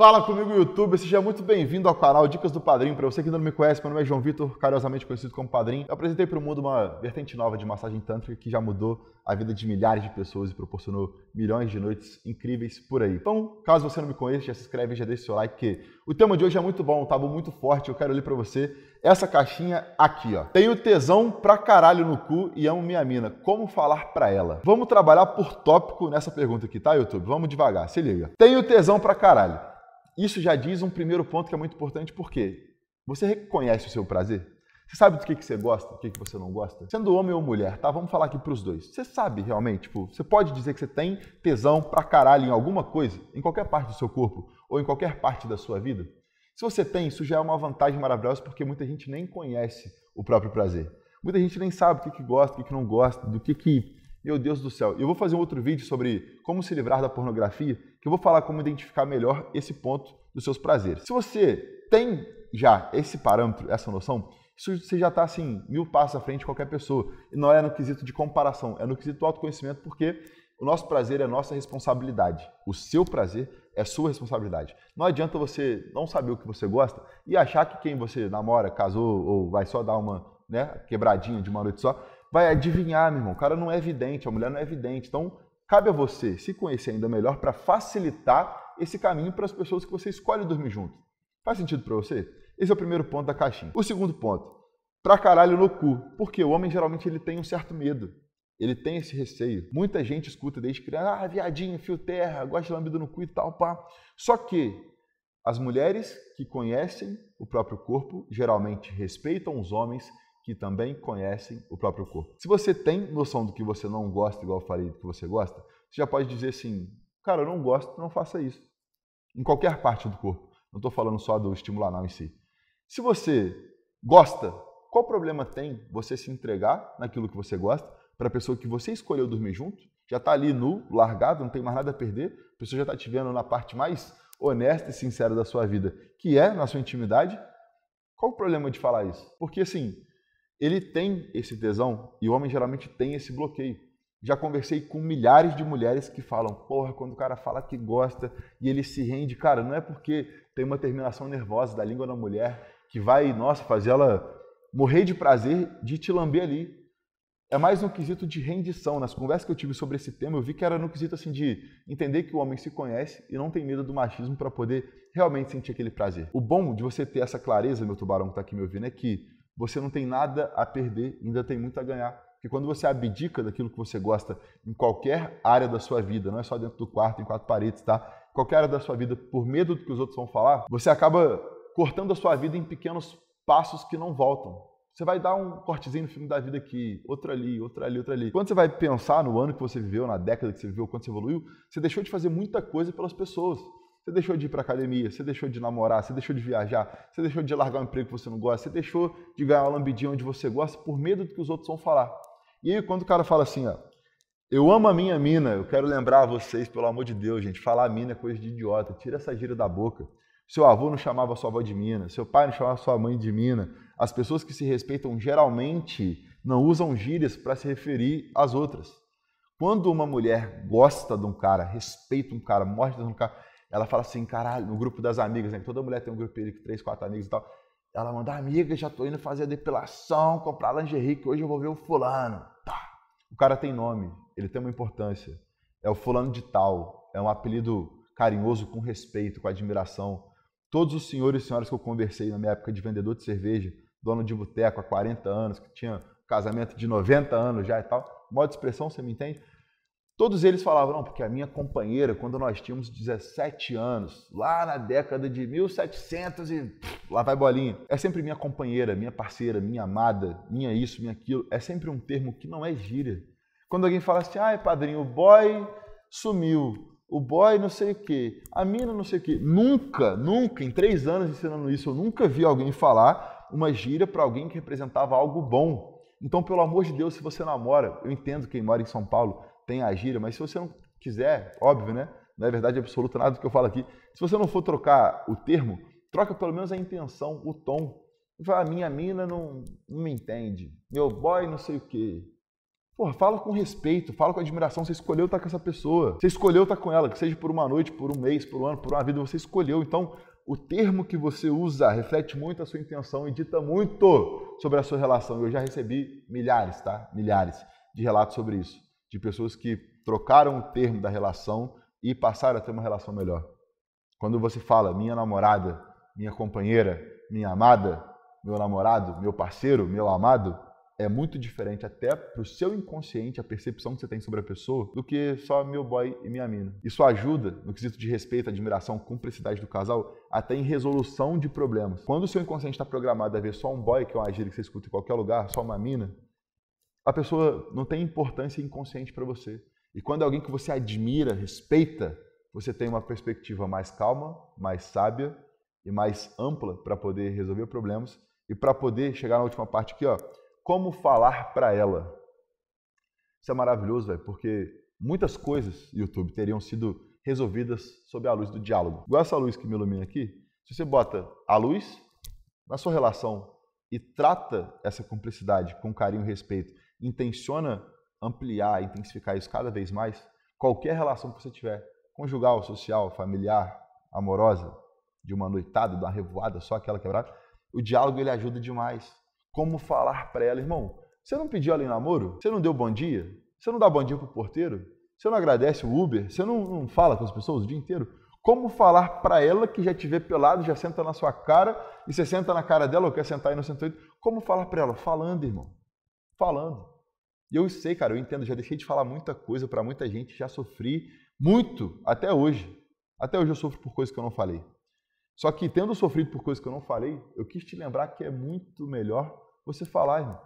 Fala comigo, YouTube. Seja muito bem-vindo ao canal Dicas do Padrinho. Para você que ainda não me conhece, meu nome é João Vitor, carinhosamente conhecido como Padrinho. Eu apresentei para o mundo uma vertente nova de massagem tântrica que já mudou a vida de milhares de pessoas e proporcionou milhões de noites incríveis por aí. Então, caso você não me conheça, já se inscreve e já deixa o seu like, que o tema de hoje é muito bom, um tabu muito forte. Eu quero ler para você essa caixinha aqui, ó. Tenho tesão pra caralho no cu e amo minha mina. Como falar pra ela? Vamos trabalhar por tópico nessa pergunta aqui, tá, YouTube? Vamos devagar, se liga. Tenho tesão pra caralho. Isso já diz um primeiro ponto que é muito importante, porque você reconhece o seu prazer? Você sabe do que, que você gosta, do que, que você não gosta? Sendo homem ou mulher, tá? Vamos falar aqui pros dois. Você sabe realmente, tipo, você pode dizer que você tem tesão pra caralho em alguma coisa, em qualquer parte do seu corpo ou em qualquer parte da sua vida? Se você tem, isso já é uma vantagem maravilhosa porque muita gente nem conhece o próprio prazer. Muita gente nem sabe o que, que gosta, o que, que não gosta, do que que meu Deus do céu. Eu vou fazer um outro vídeo sobre como se livrar da pornografia, que eu vou falar como identificar melhor esse ponto dos seus prazeres. Se você tem já esse parâmetro, essa noção, isso você já está assim, mil passos à frente de qualquer pessoa. E não é no quesito de comparação, é no quesito do autoconhecimento, porque o nosso prazer é nossa responsabilidade. O seu prazer é sua responsabilidade. Não adianta você não saber o que você gosta e achar que quem você namora, casou ou vai só dar uma né, quebradinha de uma noite só, vai adivinhar, meu irmão. O cara não é evidente, a mulher não é evidente. Então, cabe a você se conhecer ainda melhor para facilitar esse caminho para as pessoas que você escolhe dormir junto. Faz sentido para você? Esse é o primeiro ponto da caixinha. O segundo ponto, pra caralho no cu. Porque o homem geralmente ele tem um certo medo. Ele tem esse receio. Muita gente escuta desde criança, ah, viadinho, fio terra, gosta de lambido no cu e tal, pá. Só que as mulheres que conhecem o próprio corpo geralmente respeitam os homens que também conhecem o próprio corpo. Se você tem noção do que você não gosta, igual eu falei do que você gosta, você já pode dizer assim, cara, eu não gosto, não faça isso. Em qualquer parte do corpo. Não estou falando só do estímulo anal em si. Se você gosta, qual problema tem você se entregar naquilo que você gosta para a pessoa que você escolheu dormir junto? Já está ali nu, largado, não tem mais nada a perder. A pessoa já está te vendo na parte mais honesta e sincera da sua vida, que é na sua intimidade. Qual o problema de falar isso? Porque assim, ele tem esse tesão e o homem geralmente tem esse bloqueio. Já conversei com milhares de mulheres que falam, porra, quando o cara fala que gosta e ele se rende, cara, não é porque tem uma terminação nervosa da língua da mulher que vai, nossa, fazer ela morrer de prazer de te lamber ali. É mais no quesito de rendição. Nas conversas que eu tive sobre esse tema, eu vi que era no quesito assim de entender que o homem se conhece e não tem medo do machismo para poder realmente sentir aquele prazer. O bom de você ter essa clareza, meu tubarão que está aqui me ouvindo, é que você não tem nada a perder, ainda tem muito a ganhar. Porque quando você abdica daquilo que você gosta em qualquer área da sua vida, não é só dentro do quarto, em quatro paredes, tá? Qualquer área da sua vida, por medo do que os outros vão falar, você acaba cortando a sua vida em pequenos passos que não voltam. Você vai dar um cortezinho no filme da vida aqui, outro ali, outro ali, outro ali. Quando você vai pensar no ano que você viveu, na década que você viveu, quando você evoluiu, você deixou de fazer muita coisa pelas pessoas. Você deixou de ir para academia, você deixou de namorar, você deixou de viajar, você deixou de largar um emprego que você não gosta, você deixou de ganhar uma lambidinha onde você gosta por medo do que os outros vão falar. E aí quando o cara fala assim, ó, eu amo a minha mina, eu quero lembrar a vocês, pelo amor de Deus, gente, falar mina é coisa de idiota, tira essa gíria da boca. Seu avô não chamava sua avó de mina, seu pai não chamava sua mãe de mina. As pessoas que se respeitam geralmente não usam gírias para se referir às outras. Quando uma mulher gosta de um cara, respeita um cara, mostra um cara, ela fala assim, caralho, no grupo das amigas, né? Toda mulher tem um grupo de três, quatro amigos e tal. Ela manda, amiga, já tô indo fazer a depilação, comprar lingerie, que hoje eu vou ver o fulano. Tá. O cara tem nome, ele tem uma importância. É o fulano de tal. É um apelido carinhoso, com respeito, com admiração. Todos os senhores e senhoras que eu conversei na minha época de vendedor de cerveja, dono de boteco há 40 anos, que tinha casamento de 90 anos já e tal, modo de expressão, você me entende? Todos eles falavam, não, porque a minha companheira, quando nós tínhamos 17 anos, lá na década de 1700 e lá vai bolinha, é sempre minha companheira, minha parceira, minha amada, minha isso, minha aquilo, é sempre um termo que não é gíria. Quando alguém fala assim, ai padrinho, o boy sumiu, o boy não sei o quê, a mina não sei o quê. Nunca, nunca, em três anos ensinando isso, eu nunca vi alguém falar uma gíria para alguém que representava algo bom. Então, pelo amor de Deus, se você namora, eu entendo quem mora em São Paulo tem a gíria, mas se você não quiser, óbvio, né? Não é verdade absoluta nada do que eu falo aqui. Se você não for trocar o termo, troca pelo menos a intenção, o tom. Fala, a minha mina não, não me entende, meu boy não sei o quê. Porra, fala com respeito, fala com admiração. Você escolheu estar com essa pessoa. Você escolheu estar com ela, que seja por uma noite, por um mês, por um ano, por uma vida, você escolheu. Então, o termo que você usa reflete muito a sua intenção e dita muito sobre a sua relação. Eu já recebi milhares, tá? Milhares de relatos sobre isso. De pessoas que trocaram o termo da relação e passaram a ter uma relação melhor. Quando você fala minha namorada, minha companheira, minha amada, meu namorado, meu parceiro, meu amado, é muito diferente até para o seu inconsciente, a percepção que você tem sobre a pessoa, do que só meu boy e minha mina. Isso ajuda, no quesito de respeito, admiração, cumplicidade do casal, até em resolução de problemas. Quando o seu inconsciente está programado a ver só um boy, que é uma gíria que você escuta em qualquer lugar, só uma mina, a pessoa não tem importância inconsciente para você. E quando é alguém que você admira, respeita, você tem uma perspectiva mais calma, mais sábia e mais ampla para poder resolver problemas e para poder chegar na última parte aqui, ó, como falar para ela. Isso é maravilhoso, velho, porque muitas coisas, YouTube, teriam sido resolvidas sob a luz do diálogo. Igual essa luz que me ilumina aqui, se você bota a luz na sua relação e trata essa cumplicidade com carinho e respeito, intenciona ampliar, intensificar isso cada vez mais, qualquer relação que você tiver, conjugal, social, familiar, amorosa, de uma noitada, de uma revoada, só aquela quebrada, o diálogo ele ajuda demais. Como falar para ela, irmão, você não pediu ela em namoro? Você não deu bom dia? Você não dá bom dia pro porteiro? Você não agradece o Uber? Você não, não fala com as pessoas o dia inteiro? Como falar para ela que já te vê pelado, já senta na sua cara e você senta na cara dela ou quer sentar aí no 108? Como falar para ela? Falando, irmão. Falando. E eu sei, cara, eu entendo, já deixei de falar muita coisa para muita gente, já sofri muito até hoje. Até hoje eu sofro por coisas que eu não falei. Só que tendo sofrido por coisas que eu não falei, eu quis te lembrar que é muito melhor você falar, irmão.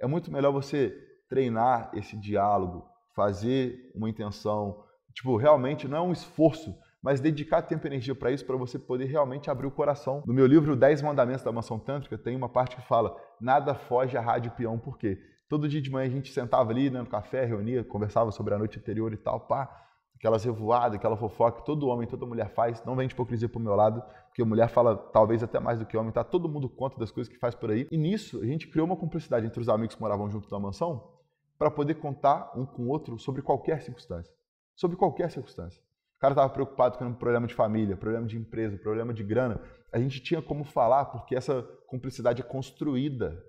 É muito melhor você treinar esse diálogo, fazer uma intenção, tipo, realmente não é um esforço, mas dedicar tempo e energia para isso, para você poder realmente abrir o coração. No meu livro 10 Mandamentos da Mansão Tântrica, tem uma parte que fala: nada foge à rádio peão, por quê? Todo dia de manhã a gente sentava ali né, no café, reunia, conversava sobre a noite anterior e tal, pá. Aquelas revoadas, aquela fofoca que todo homem, toda mulher faz. Não vem de hipocrisia pro meu lado, porque mulher fala talvez até mais do que homem, tá todo mundo conta das coisas que faz por aí. E nisso a gente criou uma cumplicidade entre os amigos que moravam junto da mansão para poder contar um com o outro sobre qualquer circunstância. Sobre qualquer circunstância. O cara estava preocupado com um problema de família, problema de empresa, problema de grana. A gente tinha como falar porque essa cumplicidade é construída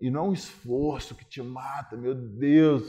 e não é um esforço que te mata, meu Deus.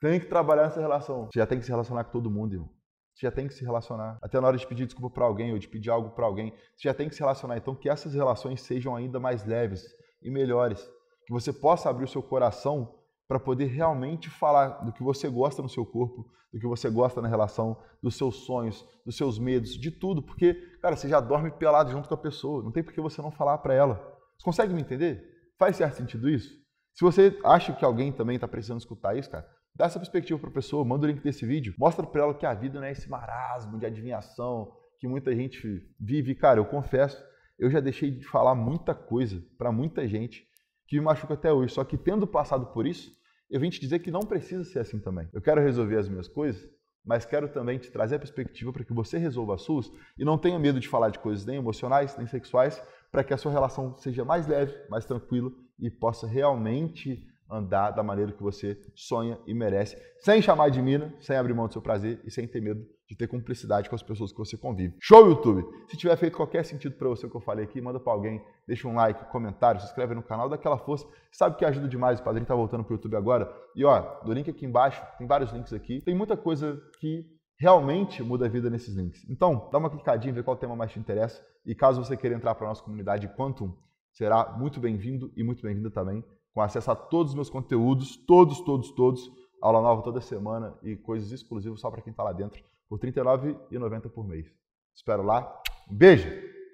Tem que trabalhar nessa relação. Você já tem que se relacionar com todo mundo, irmão. Você já tem que se relacionar. Até na hora de pedir desculpa para alguém ou de pedir algo para alguém, você já tem que se relacionar. Então, que essas relações sejam ainda mais leves e melhores. Que você possa abrir o seu coração para poder realmente falar do que você gosta no seu corpo, do que você gosta na relação, dos seus sonhos, dos seus medos, de tudo. Porque, cara, você já dorme pelado junto com a pessoa. Não tem por que você não falar para ela. Você consegue me entender? Faz certo sentido isso? Se você acha que alguém também está precisando escutar isso, cara, dá essa perspectiva para a pessoa, manda o link desse vídeo, mostra para ela que a vida não é esse marasmo de adivinhação que muita gente vive. Cara, eu confesso, eu já deixei de falar muita coisa para muita gente que me machuca até hoje. Só que tendo passado por isso, eu vim te dizer que não precisa ser assim também. Eu quero resolver as minhas coisas, mas quero também te trazer a perspectiva para que você resolva as suas e não tenha medo de falar de coisas nem emocionais, nem sexuais, para que a sua relação seja mais leve, mais tranquila e possa realmente andar da maneira que você sonha e merece, sem chamar de mina, sem abrir mão do seu prazer e sem ter medo de ter cumplicidade com as pessoas que você convive. Show, YouTube! Se tiver feito qualquer sentido para você o que eu falei aqui, manda para alguém, deixa um like, comentário, se inscreve no canal, dá aquela força. Sabe que ajuda demais, o padrinho está voltando para o YouTube agora. E ó, do link aqui embaixo, tem vários links aqui. Tem muita coisa que realmente muda a vida nesses links. Então, dá uma clicadinha, vê qual tema mais te interessa. E caso você queira entrar para a nossa comunidade Quantum, será muito bem-vindo e muito bem-vinda também, com acesso a todos os meus conteúdos, todos, todos, todos, aula nova toda semana e coisas exclusivas só para quem está lá dentro, por R$ 39,90 por mês. Espero lá. Um beijo!